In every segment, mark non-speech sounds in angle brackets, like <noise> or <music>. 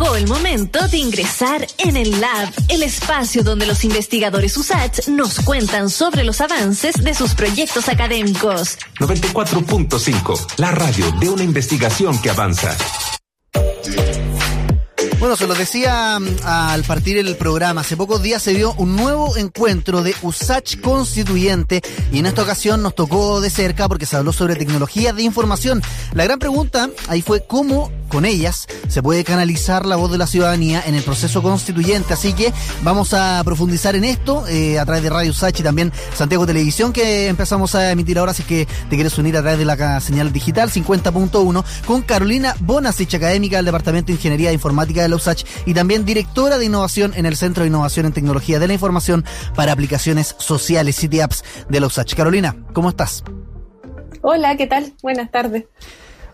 Llegó el momento de ingresar en el Lab, el espacio donde los investigadores USACH nos cuentan sobre los avances de sus proyectos académicos. 94.5, la radio de una investigación que avanza. Bueno, se lo decía mm, al partir el programa, hace pocos días se dio un nuevo encuentro de USACH Constituyente y en esta ocasión nos tocó de cerca porque se habló sobre tecnología de información. La gran pregunta ahí fue cómo con ellas se puede canalizar la voz de la ciudadanía en el proceso constituyente. Así que vamos a profundizar en esto eh, a través de Radio USACH y también Santiago Televisión que empezamos a emitir ahora, así que te quieres unir a través de la señal digital 50.1 con Carolina Bonasich, académica del Departamento de Ingeniería Informática de la USACH y también directora de innovación en el Centro de Innovación en Tecnología de la Información para Aplicaciones Sociales, City Apps de la USACH. Carolina, ¿cómo estás? Hola, ¿qué tal? Buenas tardes.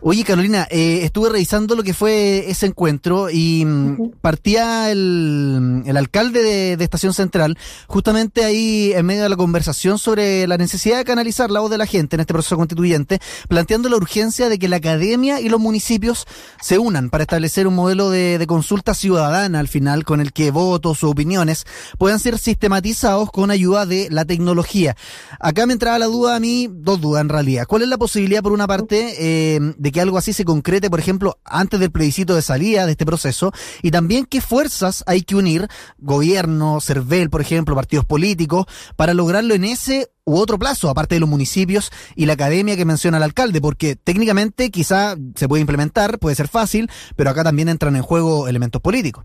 Oye, Carolina, eh, estuve revisando lo que fue ese encuentro y mm, partía el, alcalde de, Estación Central, justamente ahí en medio de la conversación sobre la necesidad de canalizar la voz de la gente en este proceso constituyente, planteando la urgencia de que la academia y los municipios se unan para establecer un modelo de, consulta ciudadana al final, con el que votos o opiniones puedan ser sistematizados con ayuda de la tecnología. Acá me entraba la duda a mí, dos dudas en realidad. ¿Cuál es la posibilidad, por una parte, eh, de que algo así se concrete, por ejemplo, antes del plebiscito de salida de este proceso, y también qué fuerzas hay que unir, gobierno, CERVEL, por ejemplo, partidos políticos, para lograrlo en ese u otro plazo, aparte de los municipios y la academia que menciona el alcalde, porque técnicamente quizá se puede implementar, puede ser fácil, pero acá también entran en juego elementos políticos.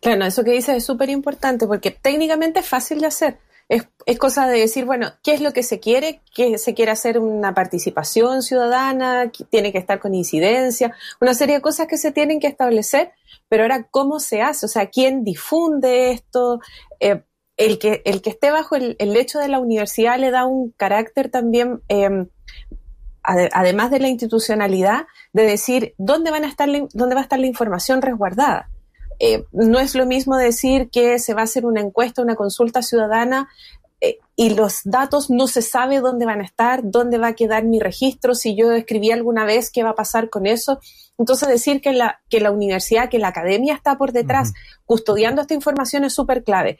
Claro, eso que dices es súper importante, porque técnicamente es fácil de hacer es, cosa de decir, bueno, ¿qué es lo que se quiere? ¿Qué se quiere hacer una participación ciudadana? ¿Tiene que estar con incidencia? Una serie de cosas que se tienen que establecer, pero ahora, ¿cómo se hace? O sea, ¿quién difunde esto? Eh, el, que, el que esté bajo el, el, lecho de la universidad le da un carácter también, eh, además de la institucionalidad, de decir dónde, van a estar dónde va a estar la información resguardada. Eh, no es lo mismo decir que se va a hacer una encuesta, una consulta ciudadana eh, y los datos no se sabe dónde van a estar, dónde va a quedar mi registro, si yo escribí alguna vez, qué va a pasar con eso. Entonces decir que la, que la universidad, que la academia está por detrás custodiando esta información es súper clave.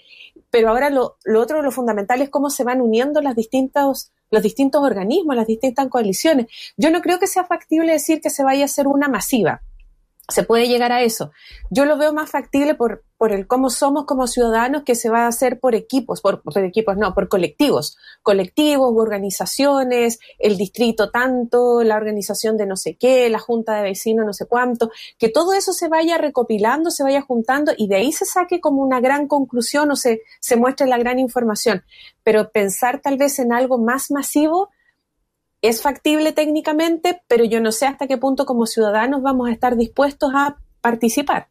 Pero ahora lo, lo, otro, lo fundamental es cómo se van uniendo las distintas los distintos organismos, las distintas coaliciones. Yo no creo que sea factible decir que se vaya a hacer una masiva se puede llegar a eso. Yo lo veo más factible por, por el cómo somos como ciudadanos que se va a hacer por equipos, por, equipos, no, por colectivos, colectivos u organizaciones, el distrito tanto, la organización de no sé qué, la junta de vecinos no sé cuánto, que todo eso se vaya recopilando, se vaya juntando y de ahí se saque como una gran conclusión o se, se muestre la gran información. Pero pensar tal vez en algo más masivo, es factible técnicamente, pero yo no sé hasta qué punto como ciudadanos vamos a estar dispuestos a participar.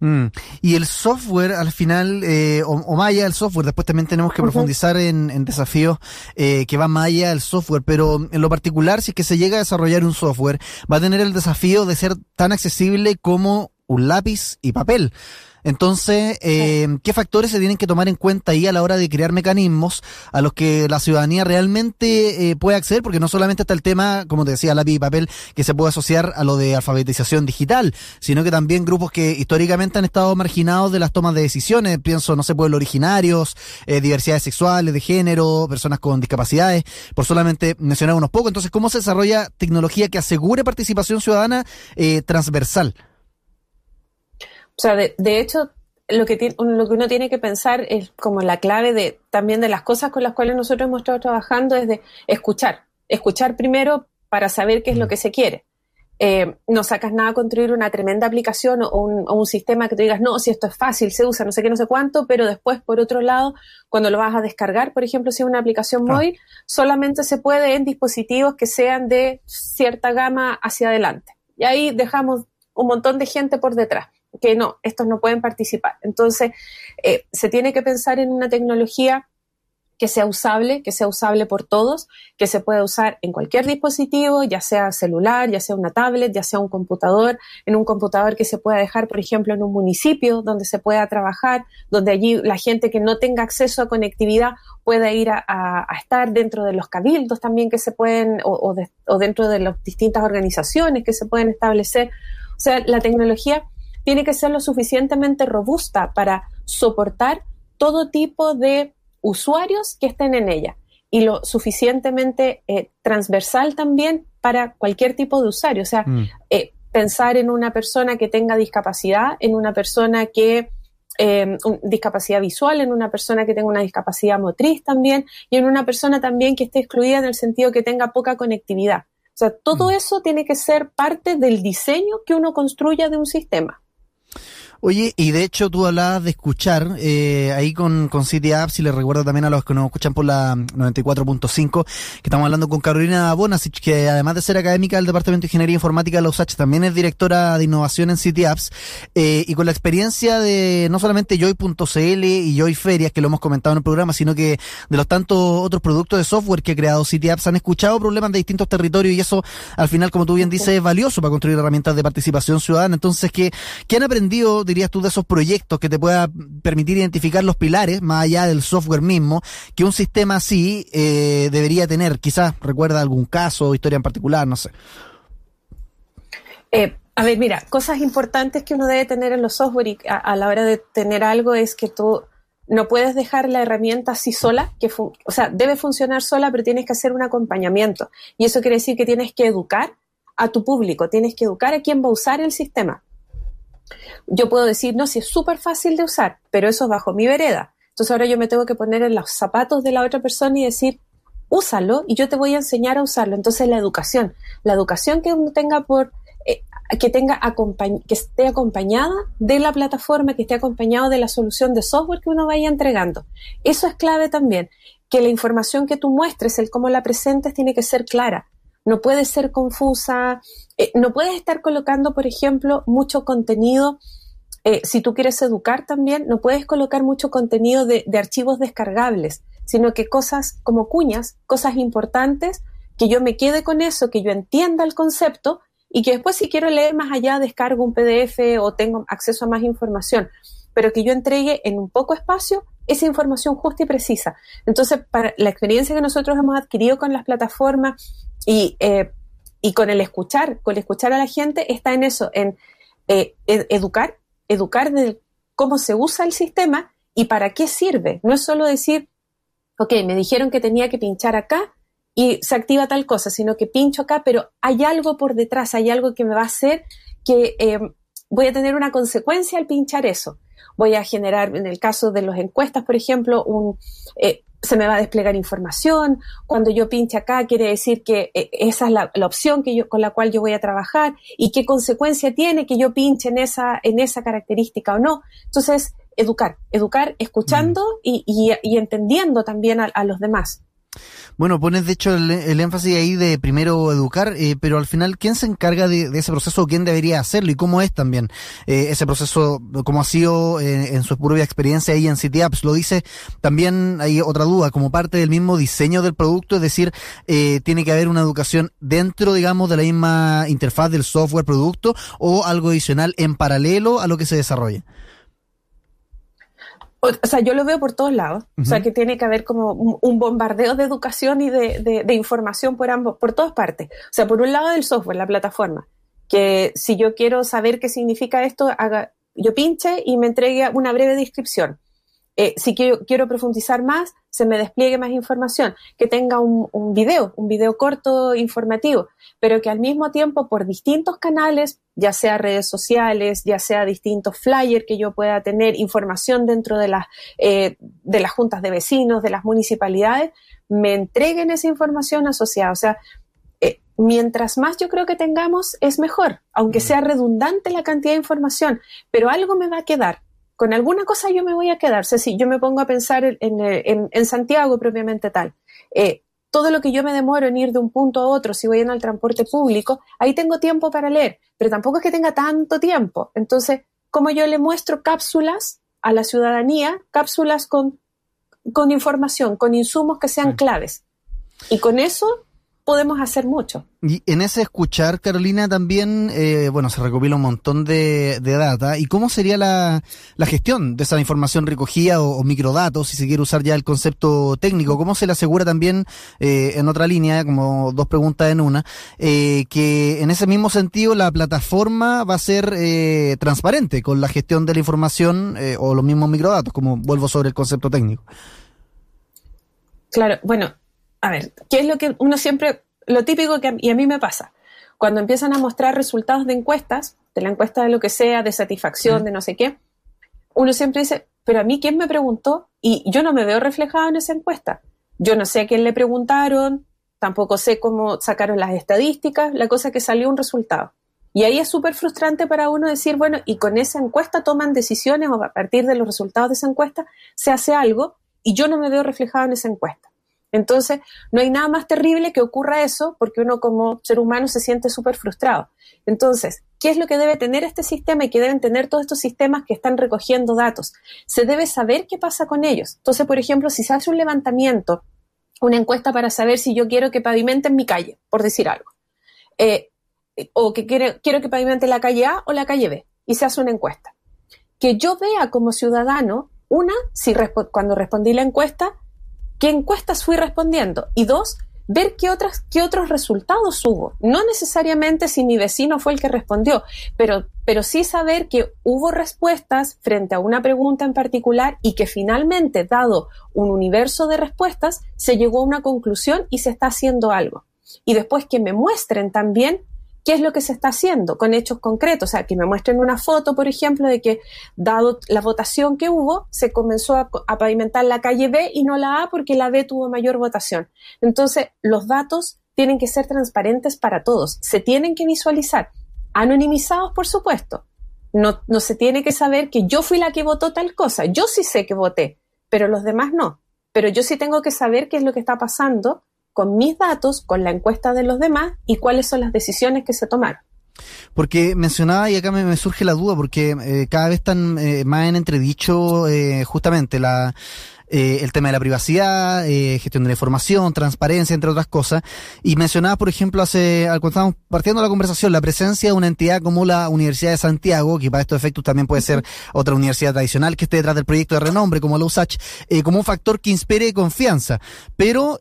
Mm. Y el software, al final, eh, o, más allá del software, después también tenemos que profundizar en, desafíos eh, que más allá del software, pero en lo particular, si es que se llega a desarrollar un software, va a tener el desafío de ser tan accesible como un lápiz y papel. Entonces, eh, ¿qué factores se tienen que tomar en cuenta ahí a la hora de crear mecanismos a los que la ciudadanía realmente eh, puede acceder? Porque no solamente está el tema, como te decía, lápiz y papel, que se puede asociar a lo de alfabetización digital, sino que también grupos que históricamente han estado marginados de las tomas de decisiones, pienso, no sé, pueblos originarios, eh, diversidades sexuales, de género, personas con discapacidades, por solamente mencionar unos pocos. Entonces, ¿cómo se desarrolla tecnología que asegure participación ciudadana eh, transversal? O sea, de, de hecho, lo que, lo que uno tiene que pensar es como la clave de también de las cosas con las cuales nosotros hemos estado trabajando es de escuchar. Escuchar primero para saber qué es lo mm. que se quiere. Eh, no sacas nada a construir una tremenda aplicación o un, o un, sistema que tú digas, no, si esto es fácil, se usa, no sé qué, no sé cuánto, pero después, por otro lado, cuando lo vas a descargar, por ejemplo, si es una aplicación móvil, solamente se puede en dispositivos que sean de cierta gama hacia adelante. Y ahí dejamos un montón de gente por detrás que no, estos no pueden participar. Entonces, eh, se tiene que pensar en una tecnología que sea usable, que sea usable por todos, que se pueda usar en cualquier dispositivo, ya sea celular, ya sea una tablet, ya sea un computador, en un computador que se pueda dejar, por ejemplo, en un municipio donde se pueda trabajar, donde allí la gente que no tenga acceso a conectividad pueda ir a, estar dentro de los cabildos también que se pueden, o, o dentro de las distintas organizaciones que se pueden establecer. O sea, la tecnología tiene que ser lo suficientemente robusta para soportar todo tipo de usuarios que estén en ella y lo suficientemente eh, transversal también para cualquier tipo de usuario. O sea, mm. eh, pensar en una persona que tenga discapacidad, en una persona que eh, discapacidad visual, en una persona que tenga una discapacidad motriz también, y en una persona también que esté excluida en el sentido que tenga poca conectividad. O sea, todo mm. eso tiene que ser parte del diseño que uno construya de un sistema. Oye, y de hecho tú hablabas de escuchar eh, ahí con, con City Apps y les recuerdo también a los que nos escuchan por la 94.5 que estamos hablando con Carolina Bonasic, que además de ser académica del Departamento de Ingeniería Informática de la USACH, también es directora de innovación en City Apps eh, y con la experiencia de no solamente Joy.cl y Joy Ferias, que lo hemos comentado en el programa, sino que de los tantos otros productos de software que ha creado City Apps han escuchado problemas de distintos territorios y eso al final, como tú bien dices, es valioso para construir herramientas de participación ciudadana. Entonces, ¿qué, qué han aprendido dirías tú, de esos proyectos que te pueda permitir identificar los pilares, más allá del software mismo, que un sistema así eh, debería tener? Quizás recuerda algún caso o historia en particular, no sé. Eh, a ver, mira, cosas importantes que uno debe tener en los software y a, la hora de tener algo es que tú no puedes dejar la herramienta así sola, que o sea, debe funcionar sola, pero tienes que hacer un acompañamiento. Y eso quiere decir que tienes que educar a tu público, tienes que educar a quien va a usar el sistema yo puedo decir, no, si es súper fácil de usar, pero eso es bajo mi vereda. Entonces ahora yo me tengo que poner en los zapatos de la otra persona y decir, úsalo y yo te voy a enseñar a usarlo. Entonces la educación, la educación que uno tenga por, eh, que tenga que esté acompañada de la plataforma, que esté acompañado de la solución de software que uno vaya entregando. Eso es clave también, que la información que tú muestres, el cómo la presentes, tiene que ser clara no puede ser confusa, eh, no puedes estar colocando, por ejemplo, mucho contenido. Eh, si tú quieres educar también, no puedes colocar mucho contenido de, archivos descargables, sino que cosas como cuñas, cosas importantes, que yo me quede con eso, que yo entienda el concepto y que después si quiero leer más allá descargo un PDF o tengo acceso a más información, pero que yo entregue en un poco espacio esa información justa y precisa. Entonces, para la experiencia que nosotros hemos adquirido con las plataformas y, eh, con el escuchar, con el escuchar a la gente, está en eso, en eh, educar, educar de cómo se usa el sistema y para qué sirve. No es solo decir, ok, me dijeron que tenía que pinchar acá y se activa tal cosa, sino que pincho acá, pero hay algo por detrás, hay algo que me va a hacer que eh, voy a tener una consecuencia al pinchar eso. Voy a generar, en el caso de las encuestas, por ejemplo, un, se me va a desplegar información. Cuando yo pinche acá, quiere decir que eh, esa es la, opción que yo, con la cual yo voy a trabajar y qué consecuencia tiene que yo pinche en esa, en esa característica o no. Entonces, educar, educar escuchando mm. y, y, entendiendo también a los demás. Bueno, pones de hecho el, énfasis ahí de primero educar, eh, pero al final, ¿quién se encarga de, ese proceso quién debería hacerlo y cómo es también eh, ese proceso, cómo ha sido eh, en su propia experiencia ahí en City Apps? Lo dice también, hay otra duda, como parte del mismo diseño del producto, es decir, tiene que haber una educación dentro, digamos, de la misma interfaz del software producto o algo adicional en paralelo a lo que se desarrolla. O, sea, yo lo veo por todos lados. O sea, que tiene que haber como un, bombardeo de educación y de, de, información por ambos, por todas partes. O sea, por un lado del software, la plataforma, que si yo quiero saber qué significa esto, haga, yo pinche y me entregue una breve descripción. Eh, si quiero, quiero, profundizar más, se me despliegue más información, que tenga un, un, video, un video corto informativo, pero que al mismo tiempo por distintos canales, ya sea redes sociales, ya sea distintos flyers que yo pueda tener, información dentro de las, eh, de las juntas de vecinos, de las municipalidades, me entreguen esa información asociada. O sea, eh, mientras más yo creo que tengamos, es mejor, aunque sea redundante la cantidad de información, pero algo me va a quedar con alguna cosa yo me voy a quedar. si yo me pongo a pensar en, Santiago propiamente tal, eh, todo lo que yo me demoro en ir de un punto a otro, si voy en el transporte público, ahí tengo tiempo para leer, pero tampoco es que tenga tanto tiempo. Entonces, como yo le muestro cápsulas a la ciudadanía, cápsulas con, con información, con insumos que sean claves. Y con eso podemos hacer mucho. Y en ese escuchar, Carolina, también, eh, bueno, se recopila un montón de, data. ¿Y cómo sería la, gestión de esa información recogida o, microdatos, si se quiere usar ya el concepto técnico? ¿Cómo se le asegura también, eh, en otra línea, como dos preguntas en una, eh, que en ese mismo sentido la plataforma va a ser transparente con la gestión de la información o los mismos microdatos, como vuelvo sobre el concepto técnico? Claro, bueno, a ver, ¿qué es lo que uno siempre, lo típico que y a mí me pasa? Cuando empiezan a mostrar resultados de encuestas, de la encuesta de lo que sea, de satisfacción, de no sé qué, uno siempre dice, pero a mí quién me preguntó y yo no me veo reflejado en esa encuesta. Yo no sé a quién le preguntaron, tampoco sé cómo sacaron las estadísticas, la cosa que salió un resultado. Y ahí es súper frustrante para uno decir, bueno, y con esa encuesta toman decisiones o a partir de los resultados de esa encuesta se hace algo y yo no me veo reflejado en esa encuesta. Entonces, no hay nada más terrible que ocurra eso porque uno como ser humano se siente súper frustrado. Entonces, ¿qué es lo que debe tener este sistema y qué deben tener todos estos sistemas que están recogiendo datos? Se debe saber qué pasa con ellos. Entonces, por ejemplo, si se hace un levantamiento, una encuesta para saber si yo quiero que pavimenten mi calle, por decir algo, eh, o que quiero, quiero que pavimente la calle A o la calle B, y se hace una encuesta. Que yo vea como ciudadano, una, si cuando respondí la encuesta, qué encuestas fui respondiendo y dos, ver qué, otras, qué otros resultados hubo. No necesariamente si mi vecino fue el que respondió, pero, pero sí saber que hubo respuestas frente a una pregunta en particular y que finalmente, dado un universo de respuestas, se llegó a una conclusión y se está haciendo algo. Y después que me muestren también qué es lo que se está haciendo con hechos concretos. O sea, que me muestren una foto, por ejemplo, de que dado la votación que hubo, se comenzó a, pavimentar la calle B y no la A porque la B tuvo mayor votación. Entonces, los datos tienen que ser transparentes para todos, se tienen que visualizar, anonimizados, por supuesto. No, se tiene que saber que yo fui la que votó tal cosa. Yo sí sé que voté, pero los demás no. Pero yo sí tengo que saber qué es lo que está pasando con mis datos, con la encuesta de los demás y cuáles son las decisiones que se tomaron. Porque mencionaba, y acá me, surge la duda, porque eh, cada vez están eh, más en entredicho eh, justamente la eh, el tema de la privacidad, eh, gestión de la información, transparencia, entre otras cosas. Y mencionaba, por ejemplo, hace, cuando estábamos partiendo la conversación, la presencia de una entidad como la Universidad de Santiago, que para estos efectos también puede ser otra universidad tradicional que esté detrás del proyecto de renombre, como la USACH, eh, como un factor que inspire confianza. Pero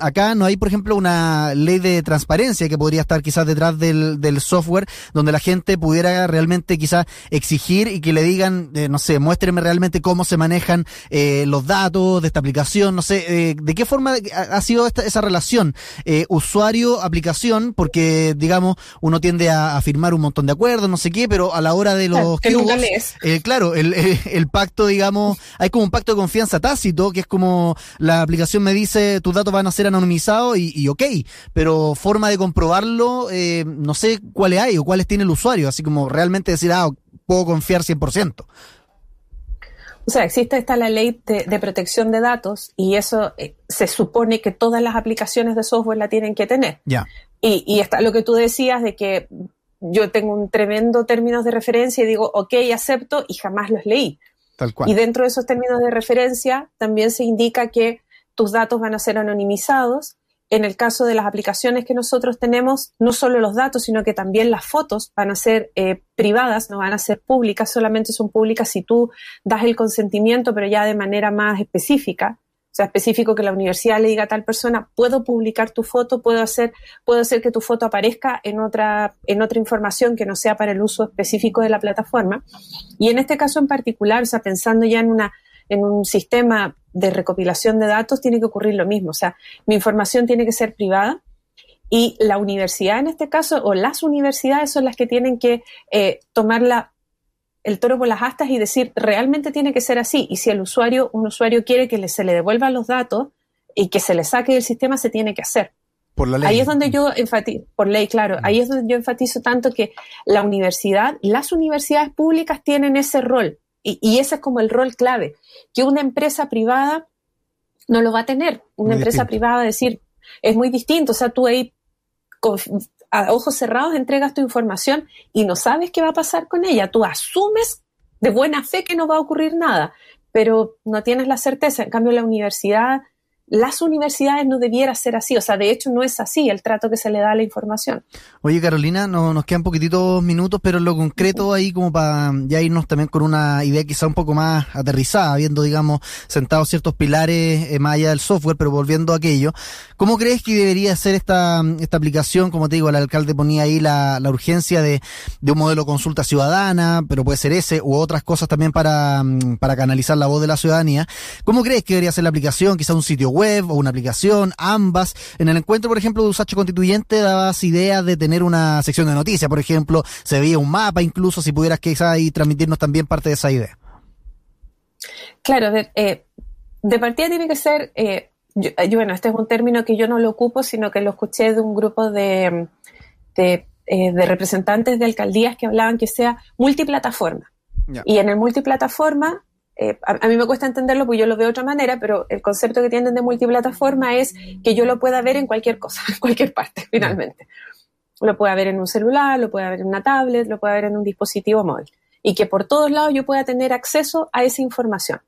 acá no hay, por ejemplo, una ley de transparencia que podría estar quizás detrás del, del software, donde la gente pudiera realmente quizás exigir y que le digan, no sé, muéstrenme realmente cómo se manejan los datos datos de esta aplicación, no sé, eh, ¿de qué forma ha sido esa relación eh, usuario-aplicación? Porque, digamos, uno tiende a, firmar un montón de acuerdos, no sé qué, pero a la hora de los que eh, claro, el, el, pacto, digamos, hay como un pacto de confianza tácito, que es como la aplicación me dice tus datos van a ser anonimizados y, y ok, pero forma de comprobarlo, no sé cuáles hay o cuáles tiene el usuario, así como realmente decir, ah, puedo confiar 100%. O sea, existe esta la ley de, protección de datos y eso eh, se supone que todas las aplicaciones de software la tienen que tener. Ya. Y, y está lo que tú decías de que yo tengo un tremendo términos de referencia y digo, ok, acepto y jamás los leí. Tal cual. Y dentro de esos términos de referencia también se indica que tus datos van a ser anonimizados en el caso de las aplicaciones que nosotros tenemos, no solo los datos, sino que también las fotos van a ser eh, privadas, no van a ser públicas, solamente son públicas si tú das el consentimiento, pero ya de manera más específica. O sea, específico que la universidad le diga a tal persona, puedo publicar tu foto, puedo hacer, puedo hacer que tu foto aparezca en otra, en otra información que no sea para el uso específico de la plataforma. Y en este caso en particular, o sea, pensando ya en una, en un sistema de recopilación de datos tiene que ocurrir lo mismo. O sea, mi información tiene que ser privada y la universidad en este caso, o las universidades son las que tienen que eh, tomar el toro por las astas y decir, realmente tiene que ser así. Y si el usuario, un usuario quiere que se le devuelvan los datos y que se le saque del sistema, se tiene que hacer. Por la ley. Ahí es donde yo enfatizo, por ley, claro, ahí es donde yo enfatizo tanto que la universidad, las universidades públicas tienen ese rol y, ese es como el rol clave, que una empresa privada no lo va a tener. Una empresa privada decir, es muy distinto, o sea, tú ahí a ojos cerrados entregas tu información y no sabes qué va a pasar con ella. Tú asumes de buena fe que no va a ocurrir nada, pero no tienes la certeza. En cambio, la universidad las universidades no debiera ser así, o sea, de hecho no es así el trato que se le da a la información. Oye, Carolina, no, nos quedan poquititos minutos, pero en lo concreto ahí como para ya irnos también con una idea quizá un poco más aterrizada, viendo, digamos, sentados ciertos pilares eh, más allá del software, pero volviendo a aquello, ¿cómo crees que debería ser esta, esta aplicación? Como te digo, el alcalde ponía ahí la, la urgencia de, de un modelo consulta ciudadana, pero puede ser ese, u otras cosas también para, para canalizar la voz de la ciudadanía. ¿Cómo crees que debería ser la aplicación? Quizá un sitio web o una aplicación, ambas. En el encuentro, por ejemplo, de Usacho Constituyente dabas ideas de tener una sección de noticias, por ejemplo, se veía un mapa incluso, si pudieras quizás ahí transmitirnos también parte de esa idea. Claro, de, eh, de partida tiene que ser, eh, yo, bueno, este es un término que yo no lo ocupo, sino que lo escuché de un grupo de, de, eh, de representantes de alcaldías que hablaban que sea multiplataforma. Y en el multiplataforma eh, a, mí me cuesta entenderlo porque yo lo veo de otra manera, pero el concepto que tienen de multiplataforma es que yo lo pueda ver en cualquier cosa, <laughs> en cualquier parte, finalmente. Lo pueda ver en un celular, lo pueda ver en una tablet, lo pueda ver en un dispositivo móvil. Y que por todos lados yo pueda tener acceso a esa información.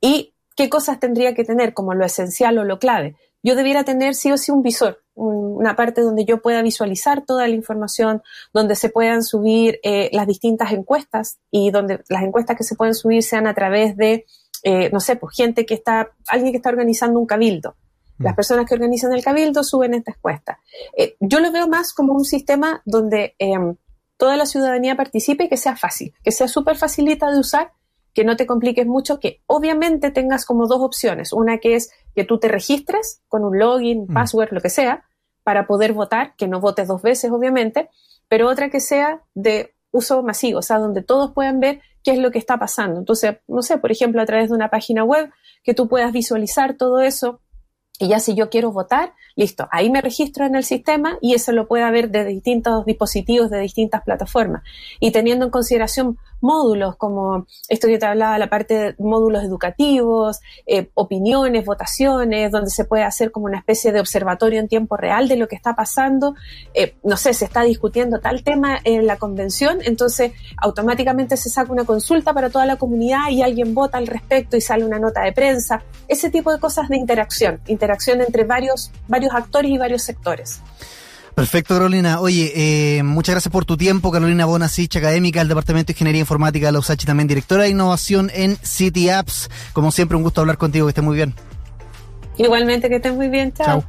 ¿Y qué cosas tendría que tener como lo esencial o lo clave? Yo debiera tener sí o sí un visor, una parte donde yo pueda visualizar toda la información, donde se puedan subir eh, las distintas encuestas y donde las encuestas que se pueden subir sean a través de, eh, no sé, pues gente que está, alguien que está organizando un cabildo. Mm. Las personas que organizan el cabildo suben esta encuesta. Eh, yo lo veo más como un sistema donde em, toda la ciudadanía participe y que sea fácil, que sea súper facilita de usar, que no te compliques mucho, que obviamente tengas como dos opciones. Una que es que tú te registres con un login, mm. password, lo que sea, para poder votar, que no votes dos veces, obviamente, pero otra que sea de uso masivo, o sea, donde todos puedan ver qué es lo que está pasando. Entonces, no sé, por ejemplo, a través de una página web, que tú puedas visualizar todo eso y ya si yo quiero votar, listo, ahí me registro en el sistema y eso lo pueda ver de distintos dispositivos, de distintas plataformas. Y teniendo en consideración módulos como esto que te hablaba, la parte de módulos educativos, eh, opiniones, votaciones, donde se puede hacer como una especie de observatorio en tiempo real de lo que está pasando. Eh, no sé, se está discutiendo tal tema en la convención, entonces automáticamente se saca una consulta para toda la comunidad y alguien vota al respecto y sale una nota de prensa. Ese tipo de cosas de interacción interacción entre varios, varios actores y varios sectores. Perfecto, Carolina. Oye, eh, muchas gracias por tu tiempo. Carolina Bonasich, académica del Departamento de Ingeniería Informática de la USACH también directora de innovación en City Apps. Como siempre, un gusto hablar contigo. Que estés muy bien. Igualmente, que estés muy bien. Chao.